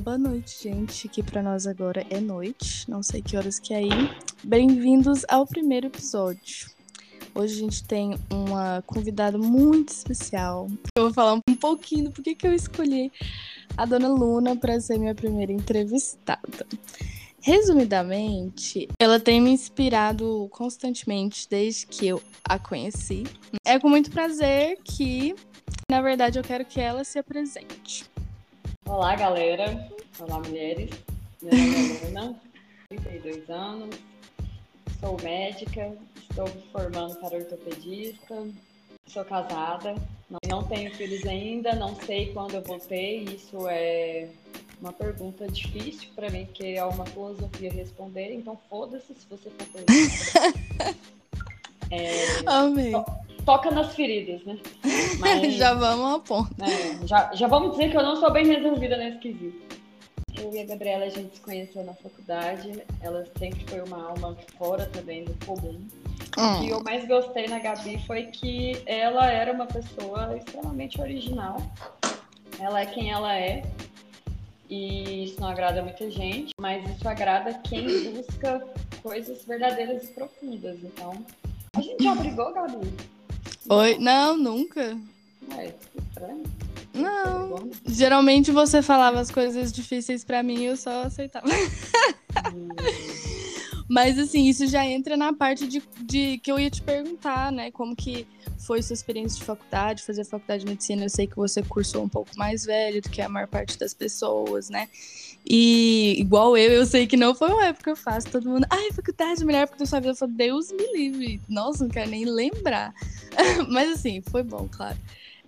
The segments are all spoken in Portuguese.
Boa noite, gente, que para nós agora é noite, não sei que horas que é aí. Bem-vindos ao primeiro episódio. Hoje a gente tem uma convidada muito especial. Eu vou falar um pouquinho do porquê que eu escolhi a dona Luna para ser minha primeira entrevistada. Resumidamente, ela tem me inspirado constantemente desde que eu a conheci. É com muito prazer que, na verdade, eu quero que ela se apresente. Olá, galera. Olá, mulheres. Meu nome é Luna, 32 anos, sou médica, estou me formando para ortopedista, sou casada, não tenho filhos ainda, não sei quando eu vou ter, isso é uma pergunta difícil para mim, que é uma filosofia responder, então foda-se se você for perguntar. é, Amém. To, toca nas feridas, né? Mas, já vamos ao ponto. É, já, já vamos dizer que eu não sou bem resolvida nesse quesito. Eu e a Gabriela, a gente se conheceu na faculdade. Ela sempre foi uma alma fora também do comum. Hum. O que eu mais gostei na Gabi foi que ela era uma pessoa extremamente original. Ela é quem ela é. E isso não agrada muita gente, mas isso agrada quem busca coisas verdadeiras e profundas. Então, a gente já brigou, Gabi? Oi? Não, nunca. É, estranho. Não. Geralmente você falava as coisas difíceis para mim e eu só aceitava. Hum. Mas assim, isso já entra na parte de, de que eu ia te perguntar, né? Como que foi sua experiência de faculdade, fazer faculdade de medicina? Eu sei que você cursou um pouco mais velho do que a maior parte das pessoas, né? E igual eu, eu sei que não foi uma época fácil. Todo mundo, ai, faculdade, melhor época da sua vida. Eu falei, Deus me livre. Nossa, não quero nem lembrar. Mas assim, foi bom, claro.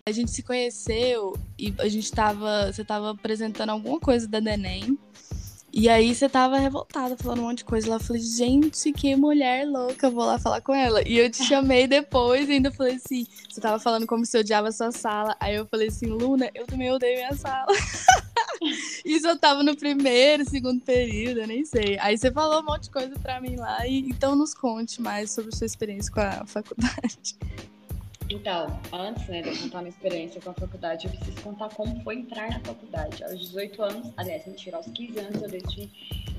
A gente se conheceu e a gente tava. Você tava apresentando alguma coisa da Neném. E aí você tava revoltada, falando um monte de coisa lá. Eu falei, gente, que mulher louca, vou lá falar com ela. E eu te chamei depois e ainda falei assim: você tava falando como se odiava a sua sala. Aí eu falei assim, Luna, eu também odeio minha sala. Isso eu tava no primeiro, segundo período, eu nem sei. Aí você falou um monte de coisa pra mim lá. E, então nos conte mais sobre sua experiência com a faculdade. Então, antes né, de eu contar minha experiência com a faculdade, eu preciso contar como foi entrar na faculdade. Aos 18 anos, aliás, mentira, aos 15 anos eu decidi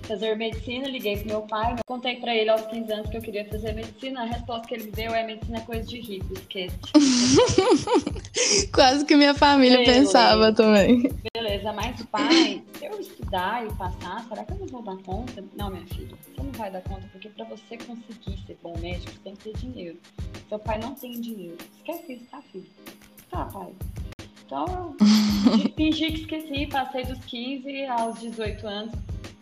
fazer medicina, liguei pro meu pai, contei para ele aos 15 anos que eu queria fazer medicina, a resposta que ele me deu é medicina é coisa de rico, esquece. Quase que minha família Beleza. pensava também. Beleza, mas pai, se eu estudar e passar, será que eu não vou dar conta? Não, minha filha, você não vai dar conta, porque para você conseguir ser bom médico, você tem que ter dinheiro. Seu pai não tem dinheiro. Esquece isso, tá, filho? Tá, pai. Então, eu fingi que esqueci, passei dos 15 aos 18 anos,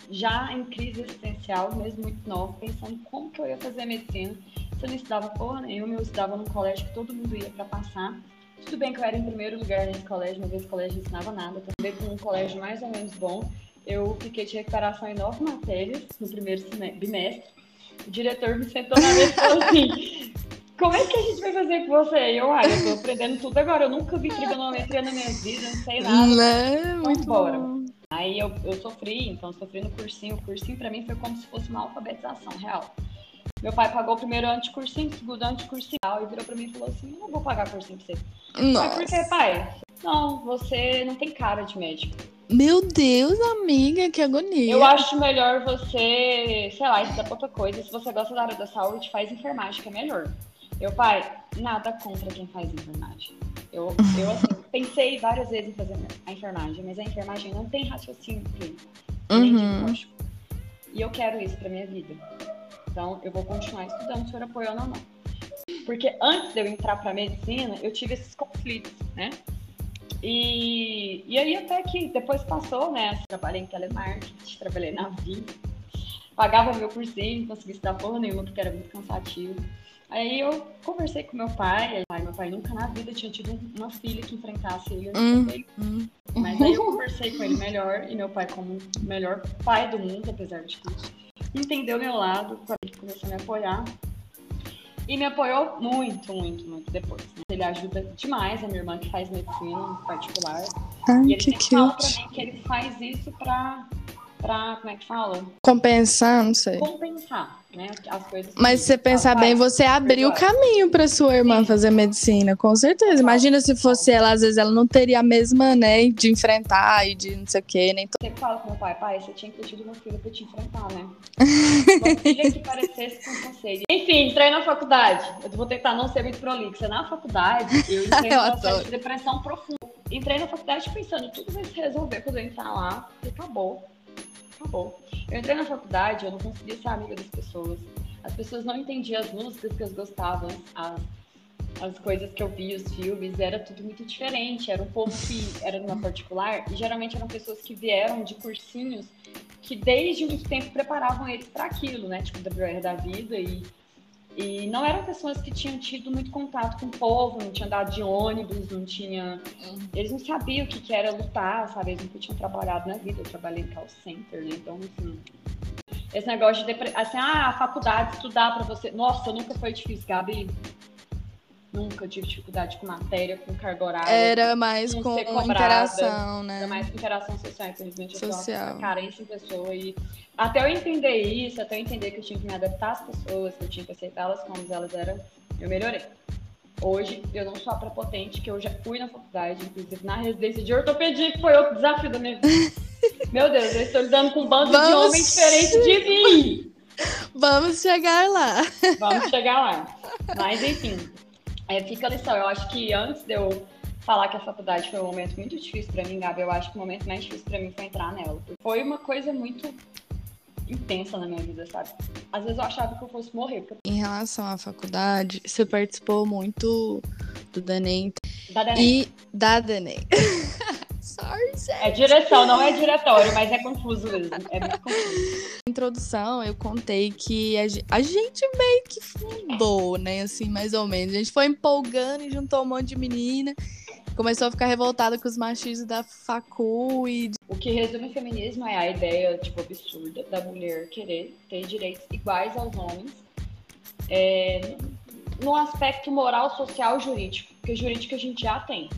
já em crise existencial, mesmo muito nova, pensando como que eu ia fazer medicina. Se eu não estudava porra nenhuma, eu estudava num colégio que todo mundo ia para passar. Tudo bem que eu era em primeiro lugar nesse colégio, mas esse colégio não ensinava nada. Também com um colégio mais ou menos bom. Eu fiquei de recuperação em nove matérias no primeiro bimestre. O diretor me sentou na mesa e falou assim: Como é que a gente vai fazer com você? Eu, ah, eu tô aprendendo tudo agora. Eu nunca vi trigonometria na minha vida, não sei nada. Não, né? muito embora. Bom. Aí eu, eu sofri, então sofri no cursinho. O cursinho para mim foi como se fosse uma alfabetização real. Meu pai pagou o primeiro ano de cursinho, o segundo cursinho, e virou pra mim e falou assim: não vou pagar cursinho pra você. Nossa. Mas por que, pai? Não, você não tem cara de médico. Meu Deus, amiga, que agonia. Eu acho melhor você, sei lá, estudar outra coisa. Se você gosta da área da saúde, faz enfermagem, que é melhor. Meu pai, nada contra quem faz enfermagem. Eu, eu assim, pensei várias vezes em fazer a enfermagem, mas a enfermagem não tem raciocínio clínico, uhum. E eu quero isso pra minha vida. Então, eu vou continuar estudando, se for apoiando ou não. Porque antes de eu entrar pra medicina, eu tive esses conflitos, né? E, e aí até que depois passou, né? Trabalhei em telemarketing, trabalhei na vida, pagava meu cursinho, não consegui estudar porra nenhuma, porque era muito cansativo. Aí eu conversei com meu pai, aí meu pai nunca na vida tinha tido uma filha que enfrentasse ele hum, hum. Mas aí eu conversei com ele melhor, e meu pai, como o melhor pai do mundo, apesar de tudo, entendeu meu lado, começou a me apoiar. E me apoiou muito, muito, muito depois. Né? Ele ajuda demais a minha irmã que faz medicina em particular. Ai, e ele que sempre fala pra mim que ele faz isso pra para como é que fala? Compensar, não sei. Compensar, né? As coisas. Mas se você pensar bem, você abriu o caminho para sua irmã fazer medicina, com certeza. Imagina se fosse ela, às vezes ela não teria a mesma, né, de enfrentar e de não sei o quê, nem Eu falo com meu pai, pai, você tinha que ter tido uma filha pra te enfrentar, né? uma filha que parecesse com você. Enfim, entrei na faculdade. Eu vou tentar não ser muito prolixa. Na faculdade, eu entrei numa de depressão profunda. Entrei na faculdade pensando, tudo vai se resolver quando eu entrar lá, e acabou acabou. Eu entrei na faculdade, eu não conseguia ser amiga das pessoas. As pessoas não entendiam as músicas que eu gostava, as, as coisas que eu via, os filmes, era tudo muito diferente. Era um povo que era numa particular e geralmente eram pessoas que vieram de cursinhos que desde muito tempo preparavam eles para aquilo, né? Tipo, WR da vida e e não eram pessoas que tinham tido muito contato com o povo, não tinham andado de ônibus, não tinha. Eles não sabiam o que, era lutar, sabe? Eles nunca tinham trabalhado na vida. Eu trabalhei em call center, né? Então, assim. Esse negócio de. Assim, ah, a faculdade, estudar para você. Nossa, nunca foi difícil, Gabi. Nunca tive dificuldade com matéria, com carga horária. Era mais com interação, né? Era mais com interação social, infelizmente. Social. Eu carência em pessoa. E até eu entender isso, até eu entender que eu tinha que me adaptar às pessoas, que eu tinha que aceitá-las como elas eram, eu melhorei. Hoje, eu não sou a prepotente, que eu já fui na faculdade, inclusive na residência de ortopedia, que foi outro desafio da minha vida. Meu Deus, eu estou lidando com um bando Vamos... de homens diferentes de mim. Vamos chegar lá. Vamos chegar lá. Mas, enfim, é, fica a lição. Eu acho que antes de eu falar que a faculdade foi um momento muito difícil para mim, Gabi, eu acho que o momento mais difícil para mim foi entrar nela. Foi uma coisa muito intensa na minha vida, sabe? Às vezes eu achava que eu fosse morrer. Porque... Em relação à faculdade, você participou muito do DENEM. Da DENEM. E da DENEM. Gente. É direção, não é diretório, mas é confuso mesmo. É muito confuso. Na introdução, eu contei que a gente meio que fundou, né? Assim, mais ou menos. A gente foi empolgando e juntou um monte de menina começou a ficar revoltada com os machistas da facu e... O que resume o feminismo é a ideia, tipo, absurda da mulher querer ter direitos iguais aos homens é, no aspecto moral, social e jurídico. Porque jurídico a gente já tem.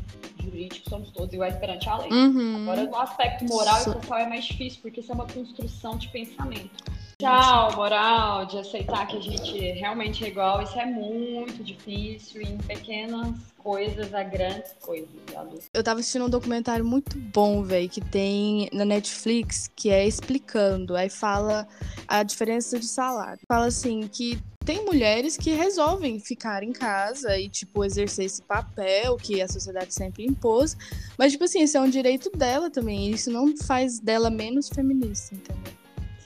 Jurídico somos todos iguais perante a lei. Uhum. Agora, no aspecto moral so... e social é mais difícil, porque isso é uma construção de pensamento. Tchau, moral, de aceitar que a gente realmente é igual, isso é muito difícil em pequenas coisas a grandes coisas. Eu tava assistindo um documentário muito bom, velho, que tem na Netflix, que é explicando. Aí fala a diferença de salário. Fala assim que tem mulheres que resolvem ficar em casa e, tipo, exercer esse papel que a sociedade sempre impôs. Mas, tipo assim, isso é um direito dela também. Isso não faz dela menos feminista, entendeu?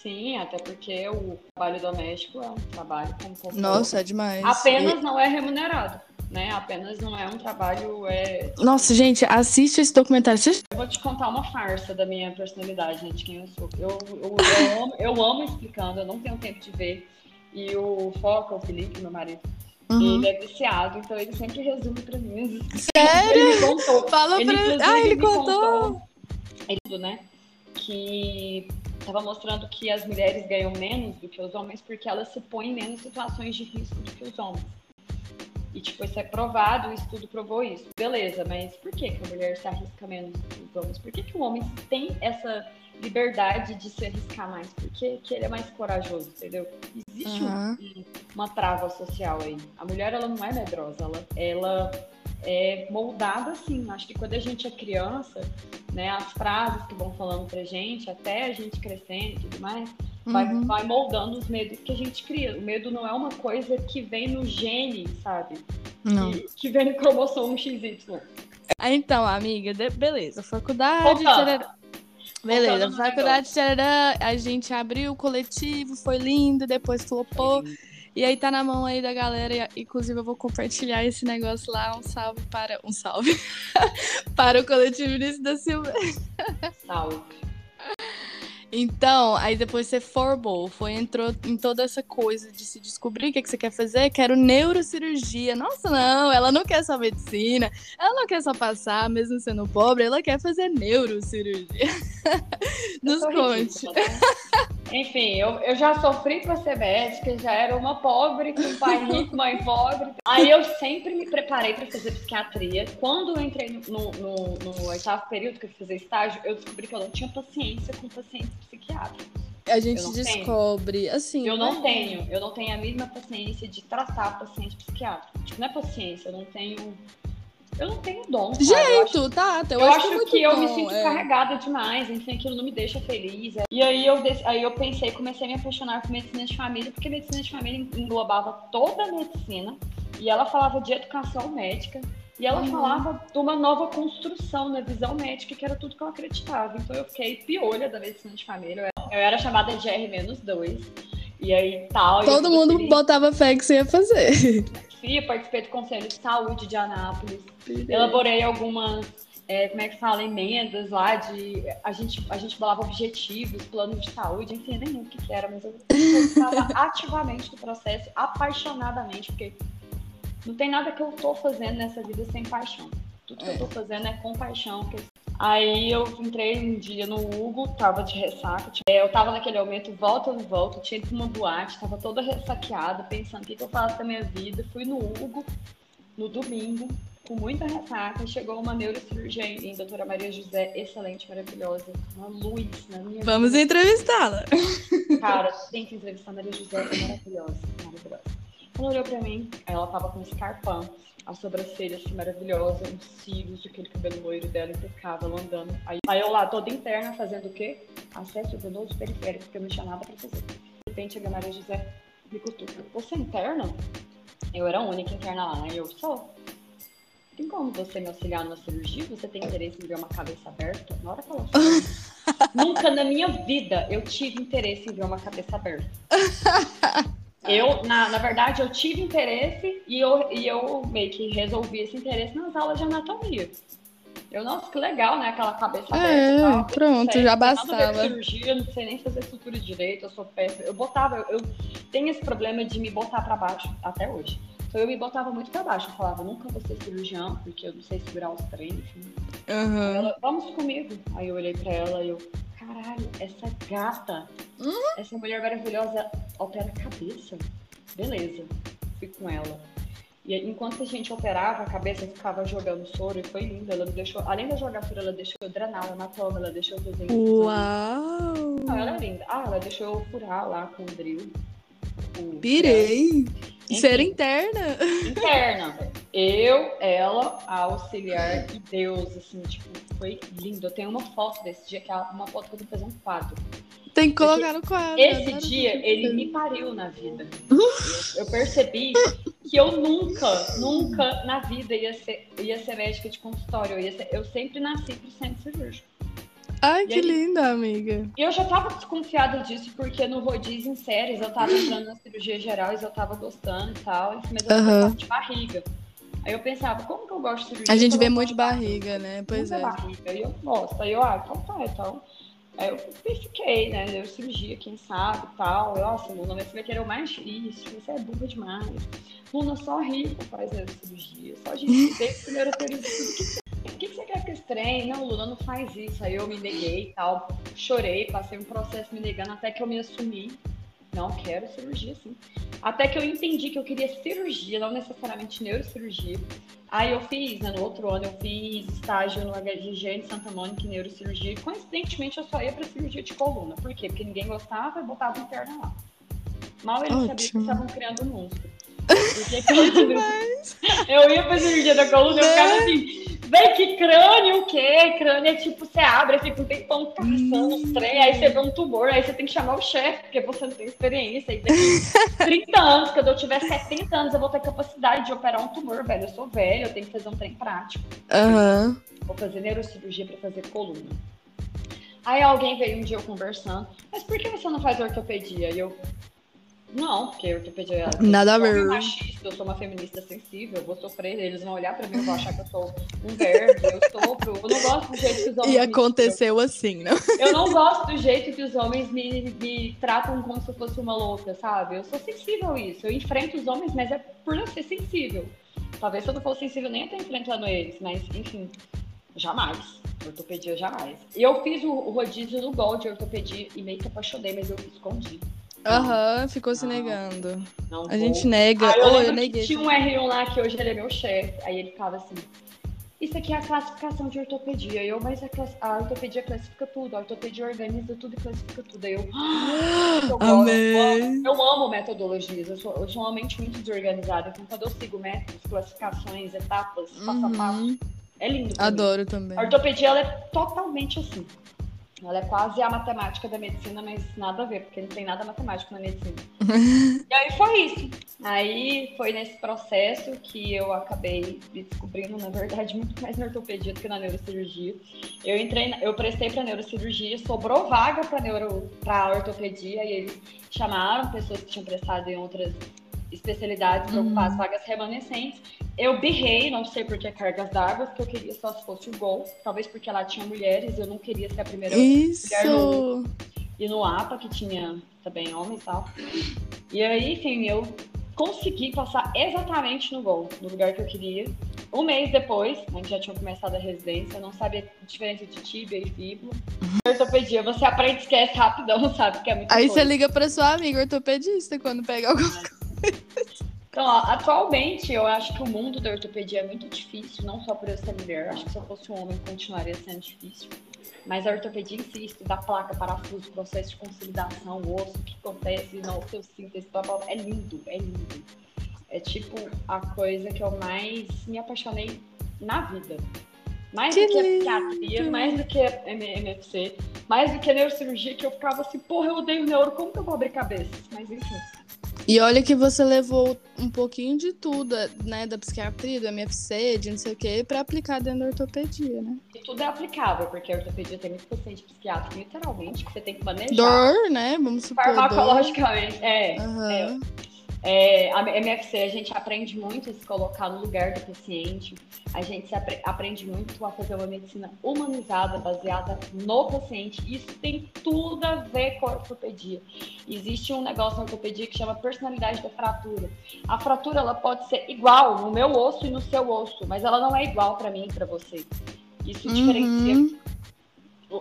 Sim, até porque o trabalho doméstico é um trabalho como Nossa, é demais. Apenas e... não é remunerado né? Apenas não é um trabalho. É... Nossa, gente, assiste esse documentário. Você... Eu vou te contar uma farsa da minha personalidade, né, de quem eu sou. Eu, eu, eu, amo, eu amo explicando, eu não tenho tempo de ver. E o Foca, o Felipe, meu marido, Uhum. Ele é viciado, então ele sempre resume pra mim. Sério? Ele contou. Fala ele, pra... Ah, ele, ele contou. contou. Ele, né? Que estava mostrando que as mulheres ganham menos do que os homens porque elas se põem em menos situações de risco do que os homens. E, tipo, isso é provado, o estudo provou isso. Beleza, mas por que, que a mulher se arrisca menos que os homens? Por que, que o homem tem essa liberdade de se arriscar mais? Por que, que ele é mais corajoso, entendeu? Existe uhum. um, uma trava social aí. A mulher, ela não é medrosa, ela, ela é moldada assim. Acho que quando a gente é criança, né, as frases que vão falando pra gente, até a gente crescendo e tudo mais, vai, uhum. vai moldando os medos que a gente cria. O medo não é uma coisa que vem no gene, sabe? Não. Que, que vem no cromossomo XY. Então, amiga, de, beleza. Faculdade. Beleza, faculdade, tcharará, a gente abriu o coletivo, foi lindo, depois flopou. E aí tá na mão aí da galera. Inclusive, eu vou compartilhar esse negócio lá. Um salve para. Um salve. para o coletivo Início da Silva. Salve. Então, aí depois você formou, foi, entrou em toda essa coisa de se descobrir o que, que você quer fazer. Quero neurocirurgia. Nossa, não, ela não quer só medicina, ela não quer só passar, mesmo sendo pobre, ela quer fazer neurocirurgia. Nos conte. Enfim, eu, eu já sofri para ser médica, já era uma pobre, com pai rico, mãe pobre. Aí eu sempre me preparei para fazer psiquiatria. Quando eu entrei no, no, no, oitavo período, que eu fiz estágio, eu descobri que eu não tinha paciência com pacientes psiquiátricos. A gente descobre, tenho. assim. Eu não né? tenho, eu não tenho a mesma paciência de tratar paciente psiquiátrico. Tipo, não é paciência, eu não tenho eu não tenho dom. Jeito, eu acho, tá. Eu, eu acho, que, que eu me sinto é. carregada demais, enfim, aquilo não me deixa feliz. É. E aí eu, aí eu pensei, comecei a me apaixonar por medicina de família, porque medicina de família englobava toda a medicina, e ela falava de educação médica, e ela uhum. falava de uma nova construção na visão médica, que era tudo que eu acreditava. Então eu fiquei piolha da medicina de família. Eu era chamada de R-2. E aí tal. Todo mundo botava fé que você ia fazer. Fia, participei do Conselho de Saúde de Anápolis. Elaborei algumas, é, como é que fala, emendas lá de. A gente, a gente falava objetivos, plano de saúde, enfim, nem o que, era, mas eu estava ativamente no processo, apaixonadamente, porque não tem nada que eu tô fazendo nessa vida sem paixão. Tudo que é. eu tô fazendo é com paixão. Aí eu entrei um dia no Hugo, tava de ressaca. Eu tava naquele momento, volta ou não volta, tinha ido pra uma boate, tava toda ressaqueada, pensando o que, que eu faço da minha vida. Fui no Hugo, no domingo, com muita ressaca. Chegou uma neurocirurgiã doutora Maria José, excelente, maravilhosa. Uma luz na minha Vamos entrevistá-la. Cara, tem que entrevistar a Maria José, é maravilhosa, maravilhosa. Ela olhou pra mim, ela tava com um escarpão, a sobrancelha assim maravilhosa, uns cílios, aquele cabelo loiro dela impecável, andando. Aí, aí eu lá, toda interna, fazendo o quê? Acesso venoso periférico, porque eu não tinha nada pra fazer. De repente, a Maria José me cutuca. Você é interna? Eu era a única interna lá, né? Eu sou. Tem como você me auxiliar na cirurgia? Você tem interesse em ver uma cabeça aberta? Na hora que ela falou, Nunca na minha vida eu tive interesse em ver uma cabeça aberta. Eu, na, na verdade, eu tive interesse e eu, e eu meio que resolvi esse interesse nas aulas de anatomia. Eu, nossa, que legal, né? Aquela cabeça é, pronto, sei, já bastava. cirurgia, não sei nem fazer estrutura direito, eu sou péssima. Eu botava, eu, eu tenho esse problema de me botar para baixo até hoje. Então eu me botava muito para baixo. Eu falava, nunca vou ser cirurgião, porque eu não sei segurar os treinos. Uhum. Ela, vamos comigo. Aí eu olhei para ela e eu, caralho, essa gata, uhum. essa mulher maravilhosa opera a cabeça. Beleza, fui com ela. E enquanto a gente operava, a cabeça ficava jogando soro e foi linda. Ela deixou, além da jogar soro, ela deixou eu drenar o hematoma, ela deixou eu fazer Uau! Não, ela é linda. Ah, ela deixou eu furar lá com o drill. Pirei! Ser interna? Interna. Eu, ela, a auxiliar e Deus, assim, tipo, foi lindo. Eu tenho uma foto desse dia, que é uma foto que eu vou fazer um quadro. Tem que colocar no quadro. Esse dia, ele me pariu na vida. eu, percebi que eu nunca, nunca na vida ia ser, ia ser médica de consultório. Eu, ia ser, eu sempre nasci pro centro cirúrgico. Ai, e que aí, linda, amiga. E eu já tava desconfiada disso, porque no rodízio em séries eu tava entrando na cirurgia geral e eu tava gostando e tal, mas eu uhum. tava de barriga. Aí eu pensava, como que eu gosto de cirurgia? A gente vê muito de barriga, né? Pois é. barriga. E eu gosto. Aí eu, ah, então tá, então. Aí eu fiquei, né? Deu cirurgia, quem sabe e tal. Eu, nossa, Luna, mas você vai querer o mais difícil, você é burra demais. Luna, só rico faz cirurgia. Só a gente o primeiro período o que, que você quer que eu estranhe? Não, Lula, não faz isso. Aí eu me neguei e tal, chorei, passei um processo me negando até que eu me assumi. Não quero cirurgia, sim. Até que eu entendi que eu queria cirurgia, não necessariamente neurocirurgia. Aí eu fiz, né, no outro ano, eu fiz estágio no HGG de Santa Mônica em neurocirurgia. E coincidentemente eu só ia pra cirurgia de coluna. Por quê? Porque ninguém gostava e botava interna lá. Mal eles sabiam que estavam criando um monstro. Porque eu ia pra cirurgia da coluna e eu ficava assim Vem que crânio o quê? Crânio é tipo, você abre, fica um tempão caçando os trem, aí você vê um tumor, aí você tem que chamar o chefe, porque você não tem experiência. E daqui 30 anos, quando eu tiver 70 anos, eu vou ter capacidade de operar um tumor, velho. Eu sou velho, eu tenho que fazer um trem prático. Uhum. Vou fazer neurocirurgia para fazer coluna. Aí alguém veio um dia eu conversando, mas por que você não faz ortopedia? E eu, não, porque ortopedia é Nada a ver. machista, eu sou uma feminista sensível, eu vou sofrer, eles vão olhar pra mim e vão achar que eu sou um verde, eu sofro. Eu não gosto do jeito que os homens. E aconteceu me... assim, não? Eu não gosto do jeito que os homens me, me tratam como se eu fosse uma louca, sabe? Eu sou sensível a isso. Eu enfrento os homens, mas é por eu ser sensível. Talvez se eu não fosse sensível, nem ia estar enfrentando eles, mas enfim. jamais. Ortopedia jamais. E eu fiz o, rodízio no Gold de ortopedia e meio que apaixonei, mas eu escondi. Aham, uhum, ficou se negando. Não a vou. gente nega. Ah, eu, oh, eu neguei. tinha um R1 lá que hoje ele é meu chefe. Aí ele ficava assim. Isso aqui é a classificação de ortopedia. Eu, mas a, a ortopedia classifica tudo. A ortopedia organiza tudo e classifica tudo. Aí eu. eu, Amei. eu, amo, eu amo metodologias. Eu sou, eu sou uma mente muito desorganizada. Então, quando eu sigo métodos, classificações, etapas, passo a passo, uhum. é lindo. Adoro mim. também. A ortopedia ela é totalmente assim. Ela é quase a matemática da medicina, mas nada a ver, porque não tem nada matemático na medicina. e aí foi isso. Aí foi nesse processo que eu acabei descobrindo, na verdade, muito mais na ortopedia do que na neurocirurgia. Eu entrei, eu prestei para neurocirurgia, sobrou vaga para neuro, para ortopedia e eles chamaram pessoas que tinham prestado em outras especialidades para ocupar as uhum. vagas remanescentes. Eu birrei, não sei por que cargas d'água, porque eu queria só se fosse o gol. Talvez porque lá tinha mulheres, eu não queria ser a primeira Isso. mulher no, e no APA, que tinha também homens e tal. E aí, enfim, eu consegui passar exatamente no gol, no lugar que eu queria. Um mês depois, a gente já tinha começado a residência, eu não sabia a diferença de tíbia e fíbula. Ortopedia, você aprende e esquece rapidão, sabe? Que é muito Aí coisa. você liga pra sua amiga ortopedista quando pega alguma coisa. Então, ó, atualmente, eu acho que o mundo da ortopedia é muito difícil, não só por eu ser mulher, acho que se eu fosse um homem continuaria sendo difícil. Mas a ortopedia em si, estudar placa, parafuso, processo de consolidação, osso, o que acontece na osteossíntese, blá, blá, é lindo, é lindo. É tipo a coisa que eu mais me apaixonei na vida. Mais que do que a psiquiatria, mais do que a MFC, mais do que a neurocirurgia, que eu ficava assim, porra, eu odeio neuro, como que eu vou abrir cabeças? Mas enfim. E olha que você levou um pouquinho de tudo, né? Da psiquiatria, do MFC, de não sei o quê, pra aplicar dentro da ortopedia, né? E tudo é aplicável, porque a ortopedia tem muito paciente psiquiátrico, literalmente, que você tem que manejar. Dor, né? Vamos supor. Farmacologicamente, dor. é. Uhum. é. É, a MFC a gente aprende muito a se colocar no lugar do paciente, a gente apre aprende muito a fazer uma medicina humanizada, baseada no paciente. Isso tem tudo a ver com a ortopedia. Existe um negócio na ortopedia que chama personalidade da fratura. A fratura ela pode ser igual no meu osso e no seu osso, mas ela não é igual para mim e para você. Isso uhum. diferencia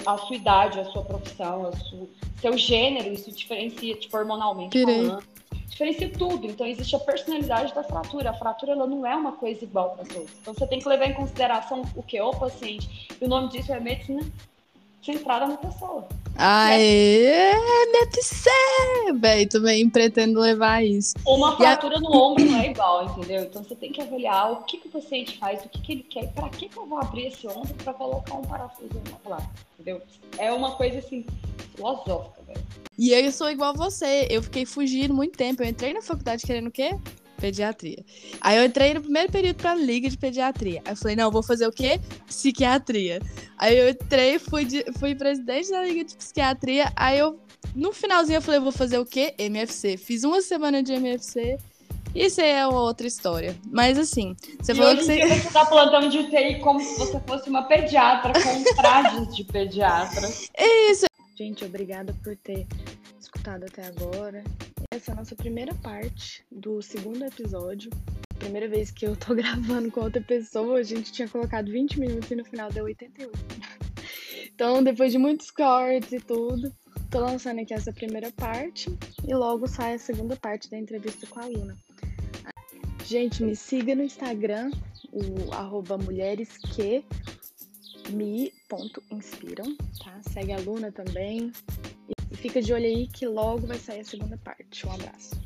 a sua idade, a sua profissão, a sua, seu gênero, isso diferencia tipo, hormonalmente Pirei. falando diferencia tudo. Então, existe a personalidade da fratura. A fratura ela não é uma coisa igual para todos. Então, você tem que levar em consideração o que? O paciente. E o nome disso é medicina centrada na pessoa. Aê, MFC! Bem, também pretendo levar isso. Uma fratura a... no ombro não é igual, entendeu? Então você tem que avaliar o que, que o paciente faz, o que, que ele quer, para que, que eu vou abrir esse ombro para colocar um parafuso lá, entendeu? É uma coisa assim, filosófica, velho. E eu sou igual a você, eu fiquei fugindo muito tempo. Eu entrei na faculdade querendo o quê? Pediatria. Aí eu entrei no primeiro período pra liga de pediatria. Aí eu falei, não, vou fazer o quê? Psiquiatria. Aí eu entrei, fui, de, fui presidente da liga de psiquiatria. Aí eu, no finalzinho, eu falei, vou fazer o quê? MFC. Fiz uma semana de MFC. Isso aí é outra história. Mas assim, você e falou que você. Você tá plantando de UTI como se você fosse uma pediatra, com trajes de pediatra. Isso, Gente, obrigada por ter escutado até agora. Essa é a nossa primeira parte do segundo episódio. Primeira vez que eu tô gravando com outra pessoa, a gente tinha colocado 20 minutos e no final deu 88. Então, depois de muitos cortes e tudo, tô lançando aqui essa primeira parte e logo sai a segunda parte da entrevista com a Luna. Gente, me siga no Instagram, o arroba mulheresque me.inspiram, tá? Segue a Luna também. E fica de olho aí que logo vai sair a segunda parte. Um abraço.